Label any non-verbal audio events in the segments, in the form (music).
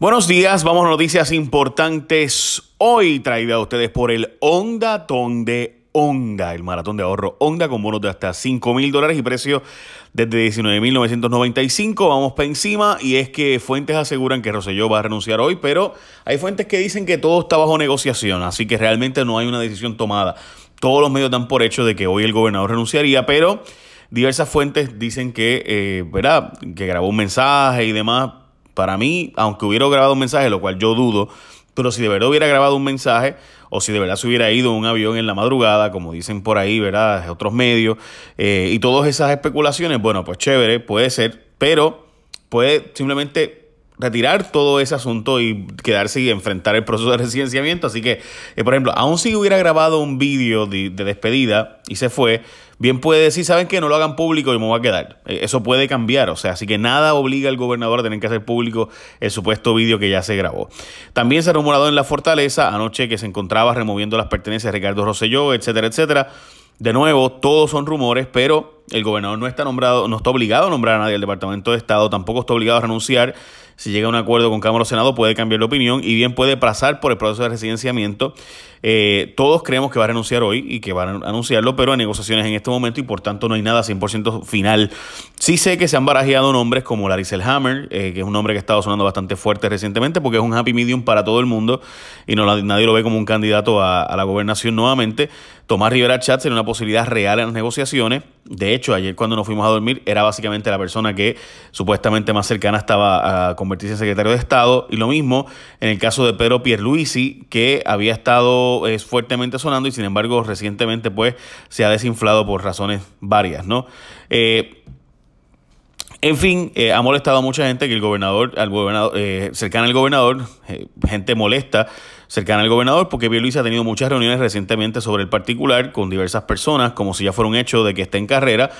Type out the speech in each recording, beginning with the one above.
Buenos días, vamos a noticias importantes. Hoy traída a ustedes por el Ondatón de Onda, el maratón de ahorro Onda con bonos de hasta 5 mil dólares y precio desde 19.995. Vamos para encima y es que fuentes aseguran que Rosselló va a renunciar hoy, pero hay fuentes que dicen que todo está bajo negociación, así que realmente no hay una decisión tomada. Todos los medios dan por hecho de que hoy el gobernador renunciaría, pero diversas fuentes dicen que, eh, ¿verdad? que grabó un mensaje y demás para mí, aunque hubiera grabado un mensaje, lo cual yo dudo, pero si de verdad hubiera grabado un mensaje, o si de verdad se hubiera ido un avión en la madrugada, como dicen por ahí, ¿verdad? Otros medios, eh, y todas esas especulaciones, bueno, pues chévere, puede ser, pero puede simplemente retirar todo ese asunto y quedarse y enfrentar el proceso de residenciamiento. Así que, eh, por ejemplo, aún si hubiera grabado un vídeo de, de despedida y se fue, bien puede decir, ¿saben qué? No lo hagan público y me voy a quedar. Eh, eso puede cambiar, o sea, así que nada obliga al gobernador a tener que hacer público el supuesto vídeo que ya se grabó. También se ha rumorado en la fortaleza anoche que se encontraba removiendo las pertenencias de Ricardo Rosselló, etcétera, etcétera. De nuevo, todos son rumores, pero el gobernador no está nombrado, no está obligado a nombrar a nadie del Departamento de Estado, tampoco está obligado a renunciar si llega a un acuerdo con Cámara o Senado, puede cambiar de opinión y bien puede pasar por el proceso de residenciamiento. Eh, todos creemos que va a renunciar hoy y que van a anunciarlo, pero hay negociaciones en este momento y por tanto no hay nada 100% final. Sí sé que se han barajeado nombres como Larry Hammer, eh, que es un nombre que ha estado sonando bastante fuerte recientemente porque es un happy medium para todo el mundo y no nadie lo ve como un candidato a, la gobernación nuevamente. Tomás Rivera Chat sería una posibilidad real en las negociaciones. De hecho, ayer cuando nos fuimos a dormir era básicamente la persona que supuestamente más cercana estaba a convertirse en secretario de Estado. Y lo mismo en el caso de Pedro Pierluisi, que había estado eh, fuertemente sonando y sin embargo recientemente pues se ha desinflado por razones varias, ¿no? Eh, en fin, eh, ha molestado a mucha gente que el gobernador, al gobernador, eh, cercana al gobernador, gente molesta cercana al gobernador, porque Luis ha tenido muchas reuniones recientemente sobre el particular con diversas personas, como si ya fuera un hecho de que esté en carrera,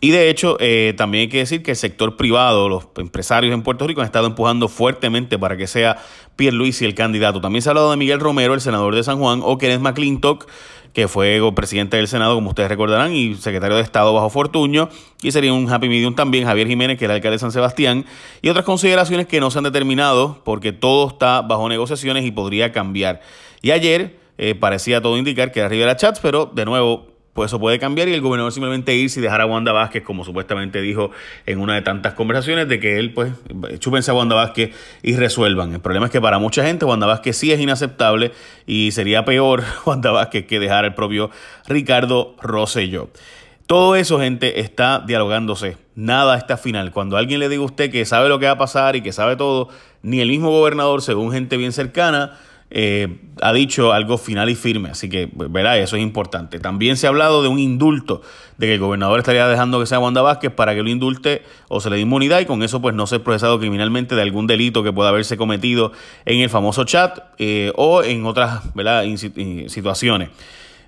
y de hecho, eh, también hay que decir que el sector privado, los empresarios en Puerto Rico han estado empujando fuertemente para que sea Pierluisi el candidato. También se ha hablado de Miguel Romero, el senador de San Juan, o Kenneth McClintock, que fue presidente del Senado, como ustedes recordarán, y secretario de Estado bajo Fortuño, y sería un happy medium también Javier Jiménez, que era alcalde de San Sebastián, y otras consideraciones que no se han determinado porque todo está bajo negociaciones y podría cambiar. Y ayer eh, parecía todo indicar que era Rivera Chats, pero de nuevo pues eso puede cambiar y el gobernador simplemente irse y dejar a Wanda Vázquez, como supuestamente dijo en una de tantas conversaciones, de que él, pues, chúpense a Wanda Vázquez y resuelvan. El problema es que para mucha gente Wanda Vázquez sí es inaceptable y sería peor (laughs) Wanda Vázquez que dejar al propio Ricardo Rosselló. Todo eso, gente, está dialogándose. Nada está final. Cuando alguien le diga a usted que sabe lo que va a pasar y que sabe todo, ni el mismo gobernador, según gente bien cercana, eh, ha dicho algo final y firme, así que, verá, eso es importante. También se ha hablado de un indulto, de que el gobernador estaría dejando que sea Wanda Vázquez para que lo indulte o se le dé inmunidad y con eso pues no ser procesado criminalmente de algún delito que pueda haberse cometido en el famoso chat eh, o en otras situaciones.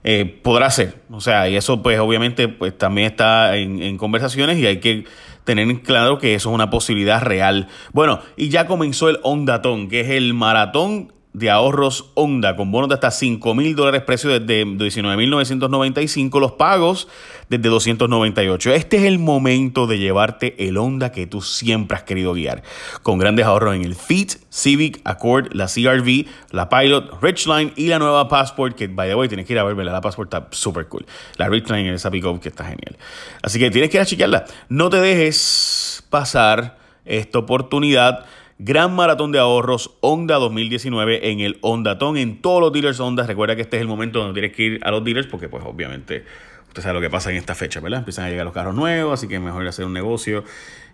Eh, podrá ser, o sea, y eso pues obviamente pues también está en, en conversaciones y hay que tener claro que eso es una posibilidad real. Bueno, y ya comenzó el Ondatón, que es el maratón de ahorros Honda con bonos de hasta 5 mil dólares, precio desde 19.995, los pagos desde 298. Este es el momento de llevarte el Honda que tú siempre has querido guiar, con grandes ahorros en el Fit, Civic, Accord, la CRV, la Pilot, Richline y la nueva Passport, que by the way tienes que ir a verla, la Passport está súper cool. La Richline es esa pick que está genial. Así que tienes que ir a chequearla. No te dejes pasar esta oportunidad Gran maratón de ahorros Honda 2019 en el Hondatón, en todos los dealers Honda. Recuerda que este es el momento donde tienes que ir a los dealers porque pues obviamente usted sabe lo que pasa en esta fecha, ¿verdad? Empiezan a llegar los carros nuevos, así que mejor hacer un negocio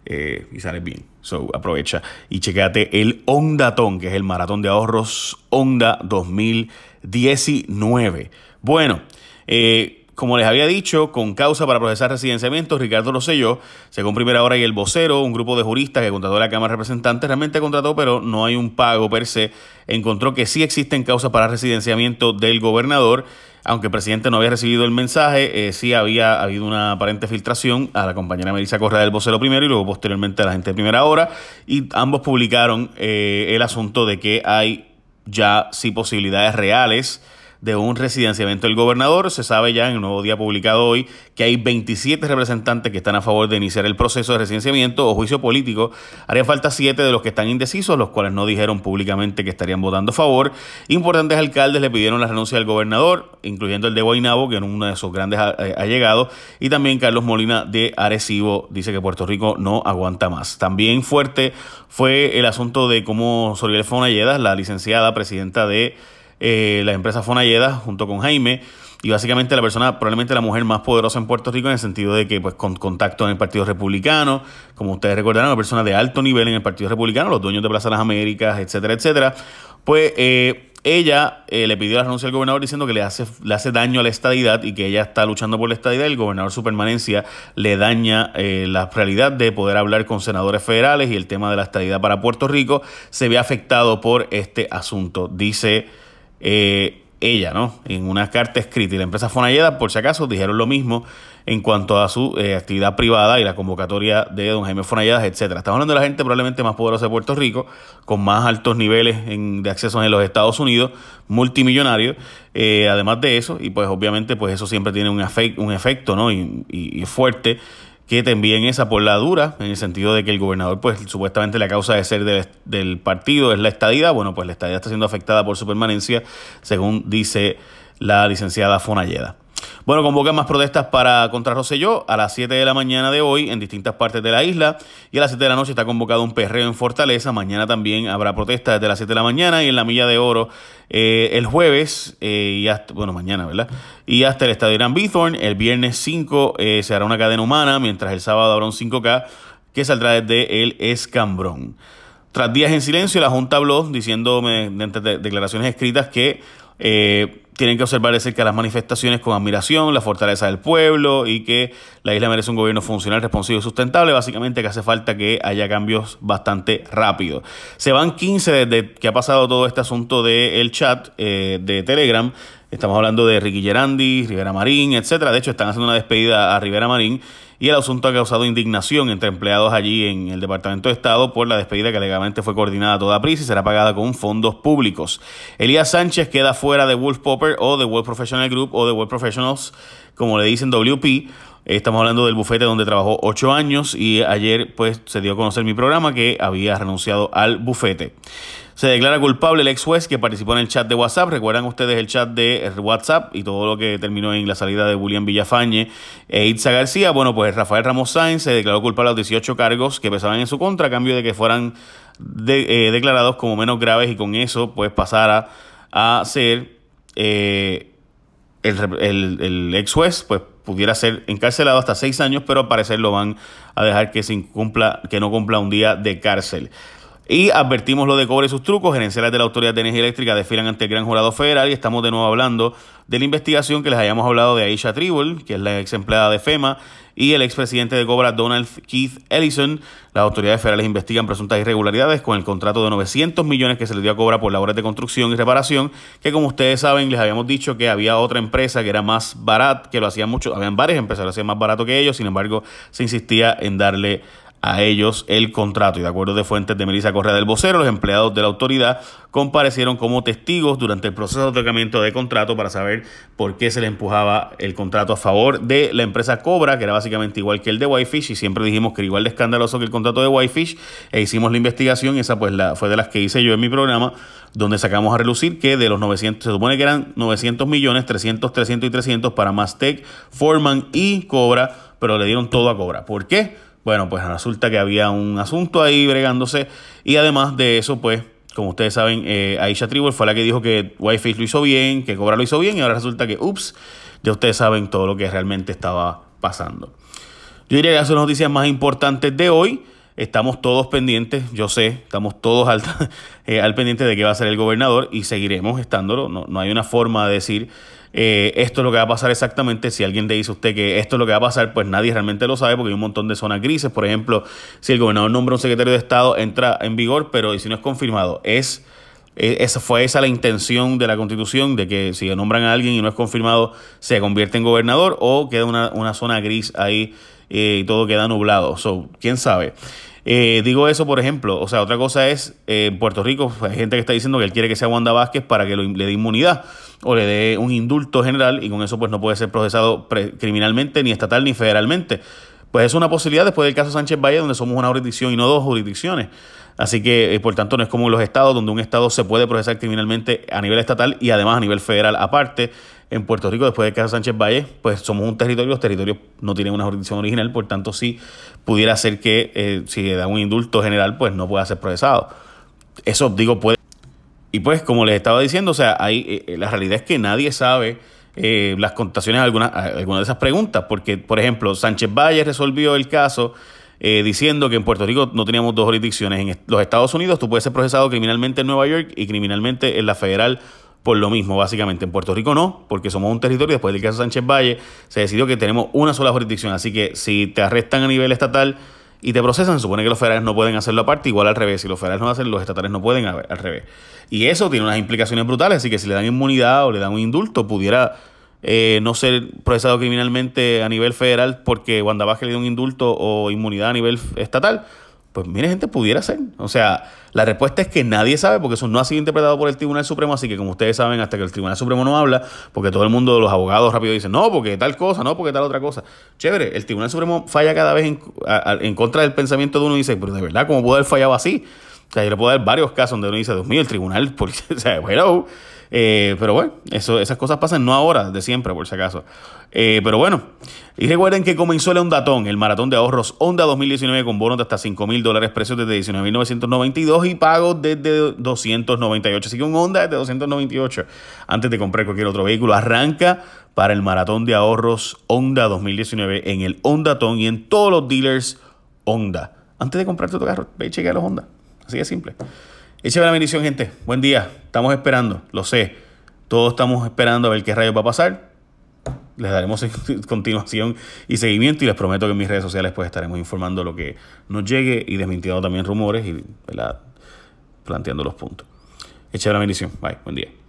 eh, y sales bien. So, aprovecha y chequéate el Hondatón, que es el maratón de ahorros Honda 2019. Bueno, eh, como les había dicho, con causa para procesar residenciamientos, Ricardo lo selló. Según Primera Hora y el vocero, un grupo de juristas que contrató la Cámara de Representantes, realmente contrató, pero no hay un pago per se, encontró que sí existen causas para residenciamiento del gobernador. Aunque el presidente no había recibido el mensaje, eh, sí había habido una aparente filtración a la compañera Melissa Correa del vocero primero y luego posteriormente a la gente de Primera Hora. Y ambos publicaron eh, el asunto de que hay ya sí posibilidades reales de un residenciamiento del gobernador. Se sabe ya en el nuevo día publicado hoy que hay 27 representantes que están a favor de iniciar el proceso de residenciamiento o juicio político. Haría falta 7 de los que están indecisos, los cuales no dijeron públicamente que estarían votando a favor. Importantes alcaldes le pidieron la renuncia del gobernador, incluyendo el de Guaynabo, que era uno de sus grandes eh, allegados, y también Carlos Molina de Arecibo dice que Puerto Rico no aguanta más. También fuerte fue el asunto de cómo Soriel Fonalleda, la licenciada presidenta de eh, la empresa Fonalleda, junto con Jaime, y básicamente la persona, probablemente la mujer más poderosa en Puerto Rico en el sentido de que pues con contacto en el Partido Republicano, como ustedes recordarán, una persona de alto nivel en el Partido Republicano, los dueños de Plaza de las Américas, etcétera, etcétera, pues eh, ella eh, le pidió la renuncia al gobernador diciendo que le hace, le hace daño a la estadidad y que ella está luchando por la estadidad. El gobernador su permanencia le daña eh, la realidad de poder hablar con senadores federales y el tema de la estadidad para Puerto Rico se ve afectado por este asunto. Dice eh, ella, ¿no? En una carta escrita y la empresa Fonalleda, por si acaso, dijeron lo mismo en cuanto a su eh, actividad privada y la convocatoria de don Jaime Fonalleda, etcétera. Estamos hablando de la gente probablemente más poderosa de Puerto Rico, con más altos niveles de acceso en los Estados Unidos, multimillonario. Eh, además de eso, y pues obviamente pues eso siempre tiene un, un efecto, ¿no? y fuerte que te envíen esa por la dura, en el sentido de que el gobernador, pues supuestamente la causa de ser del, partido es la estadía. Bueno, pues la estadía está siendo afectada por su permanencia, según dice la licenciada Fonalleda. Bueno, convocan más protestas para contra Roselló a las 7 de la mañana de hoy en distintas partes de la isla y a las 7 de la noche está convocado un perreo en Fortaleza. Mañana también habrá protestas desde las 7 de la mañana y en la Milla de Oro eh, el jueves eh, y hasta, bueno, mañana, ¿verdad? Y hasta el estadio Irán Bithorn. El viernes 5 eh, se hará una cadena humana, mientras el sábado habrá un 5K que saldrá desde el Escambrón. Tras días en silencio, la Junta habló diciendo mediante declaraciones escritas que eh, tienen que observar de cerca las manifestaciones con admiración, la fortaleza del pueblo y que la isla merece un gobierno funcional, responsivo y sustentable. Básicamente que hace falta que haya cambios bastante rápidos. Se van 15 desde que ha pasado todo este asunto del chat eh, de Telegram. Estamos hablando de Ricky Gerandi, Rivera Marín, etcétera. De hecho, están haciendo una despedida a Rivera Marín y el asunto ha causado indignación entre empleados allí en el Departamento de Estado por la despedida que legalmente fue coordinada a toda prisa y será pagada con fondos públicos. Elías Sánchez queda fuera de Wolf Popper o de World Professional Group o de World Professionals, como le dicen WP. Estamos hablando del bufete donde trabajó ocho años y ayer pues se dio a conocer mi programa que había renunciado al bufete. Se declara culpable el ex juez que participó en el chat de WhatsApp. Recuerdan ustedes el chat de WhatsApp y todo lo que terminó en la salida de William Villafañe e Itza García. Bueno, pues Rafael Ramos Sáenz se declaró culpable a los 18 cargos que pesaban en su contra a cambio de que fueran eh, declarados como menos graves y con eso pues pasara a ser eh, el, el, ex juez pues pudiera ser encarcelado hasta seis años, pero al parecer lo van a dejar que, se cumpla, que no cumpla un día de cárcel. Y advertimos lo de cobre y sus trucos. Gerenciales de la Autoridad de Energía Eléctrica desfilan ante el Gran Jurado Federal y estamos de nuevo hablando de la investigación que les hayamos hablado de Aisha Tribble, que es la ex empleada de FEMA, y el expresidente de Cobra, Donald Keith Ellison. Las autoridades federales investigan presuntas irregularidades con el contrato de 900 millones que se le dio a Cobra por labores de construcción y reparación, que como ustedes saben, les habíamos dicho que había otra empresa que era más barata, que lo hacían mucho, habían varias empresas que lo hacían más barato que ellos, sin embargo, se insistía en darle a ellos el contrato. Y de acuerdo de fuentes de Melissa Correa del Vocero, los empleados de la autoridad comparecieron como testigos durante el proceso de otorgamiento de contrato para saber por qué se le empujaba el contrato a favor de la empresa Cobra, que era básicamente igual que el de Whitefish, y siempre dijimos que era igual de escandaloso que el contrato de Whitefish, e hicimos la investigación, esa pues la, fue de las que hice yo en mi programa, donde sacamos a relucir que de los 900, se supone que eran 900 millones, 300, 300 y 300 para Mastec, Foreman y Cobra, pero le dieron todo a Cobra. ¿Por qué? Bueno, pues resulta que había un asunto ahí bregándose y además de eso, pues, como ustedes saben, eh, Aisha Tribble fue la que dijo que Whitefish lo hizo bien, que Cobra lo hizo bien y ahora resulta que, ups, ya ustedes saben todo lo que realmente estaba pasando. Yo diría que esas son las noticias más importantes de hoy. Estamos todos pendientes, yo sé, estamos todos al, (laughs) eh, al pendiente de qué va a ser el gobernador y seguiremos estándolo. No, no hay una forma de decir eh, esto es lo que va a pasar exactamente. Si alguien te dice a usted que esto es lo que va a pasar, pues nadie realmente lo sabe porque hay un montón de zonas grises. Por ejemplo, si el gobernador nombra un secretario de Estado, entra en vigor, pero si no es confirmado, es eh, esa fue esa la intención de la constitución, de que si nombran a alguien y no es confirmado, se convierte en gobernador o queda una, una zona gris ahí y todo queda nublado. So, ¿Quién sabe? Eh, digo eso, por ejemplo, o sea, otra cosa es, eh, en Puerto Rico hay gente que está diciendo que él quiere que sea Wanda Vázquez para que le dé inmunidad o le dé un indulto general y con eso pues no puede ser procesado criminalmente, ni estatal, ni federalmente. Pues es una posibilidad después del caso Sánchez Valle, donde somos una jurisdicción y no dos jurisdicciones. Así que, eh, por tanto, no es como en los estados, donde un estado se puede procesar criminalmente a nivel estatal y además a nivel federal aparte. En Puerto Rico, después del caso Sánchez Valle, pues somos un territorio, los territorios no tienen una jurisdicción original, por tanto, sí pudiera ser que eh, si da un indulto general, pues no pueda ser procesado. Eso, digo, puede. Y pues, como les estaba diciendo, o sea, hay, eh, la realidad es que nadie sabe las contaciones de algunas alguna de esas preguntas, porque, por ejemplo, Sánchez Valle resolvió el caso eh, diciendo que en Puerto Rico no teníamos dos jurisdicciones. En los Estados Unidos tú puedes ser procesado criminalmente en Nueva York y criminalmente en la federal por lo mismo, básicamente. En Puerto Rico no, porque somos un territorio. Después del caso Sánchez Valle, se decidió que tenemos una sola jurisdicción. Así que si te arrestan a nivel estatal y te procesan, supone que los federales no pueden hacerlo aparte, igual al revés. Si los federales no hacen, los estatales no pueden al revés. Y eso tiene unas implicaciones brutales. Así que si le dan inmunidad o le dan un indulto, pudiera eh, no ser procesado criminalmente a nivel federal porque Wanda Vázquez le dio un indulto o inmunidad a nivel estatal, pues mire, gente, pudiera ser. O sea, la respuesta es que nadie sabe porque eso no ha sido interpretado por el Tribunal Supremo, así que como ustedes saben, hasta que el Tribunal Supremo no habla, porque todo el mundo, los abogados rápido dicen, no, porque tal cosa, no, porque tal otra cosa. Chévere, el Tribunal Supremo falla cada vez en, contra del pensamiento de uno y dice, pero de verdad, ¿cómo puede haber fallado así? O sea, yo le puedo dar varios casos donde uno dice, Dios mío, el tribunal, (laughs) porque, o sea, eh, pero bueno, eso, esas cosas pasan no ahora, de siempre, por si acaso. Eh, pero bueno, y recuerden que comenzó el Ondatón, el maratón de ahorros Honda 2019 con bonos de hasta 5 mil dólares, precios desde 19.992 y pagos desde 298. Así que un Honda desde 298 antes de comprar cualquier otro vehículo. Arranca para el maratón de ahorros Honda 2019 en el Ondatón y en todos los dealers Honda. Antes de comprarte tu carro, ve y chequea los Honda. Así de simple. Échame la bendición, gente. Buen día. Estamos esperando, lo sé. Todos estamos esperando a ver qué rayos va a pasar. Les daremos (laughs) continuación y seguimiento y les prometo que en mis redes sociales pues estaremos informando lo que nos llegue y desmintiendo también rumores y planteando los puntos. Échame la bendición. Bye. Buen día.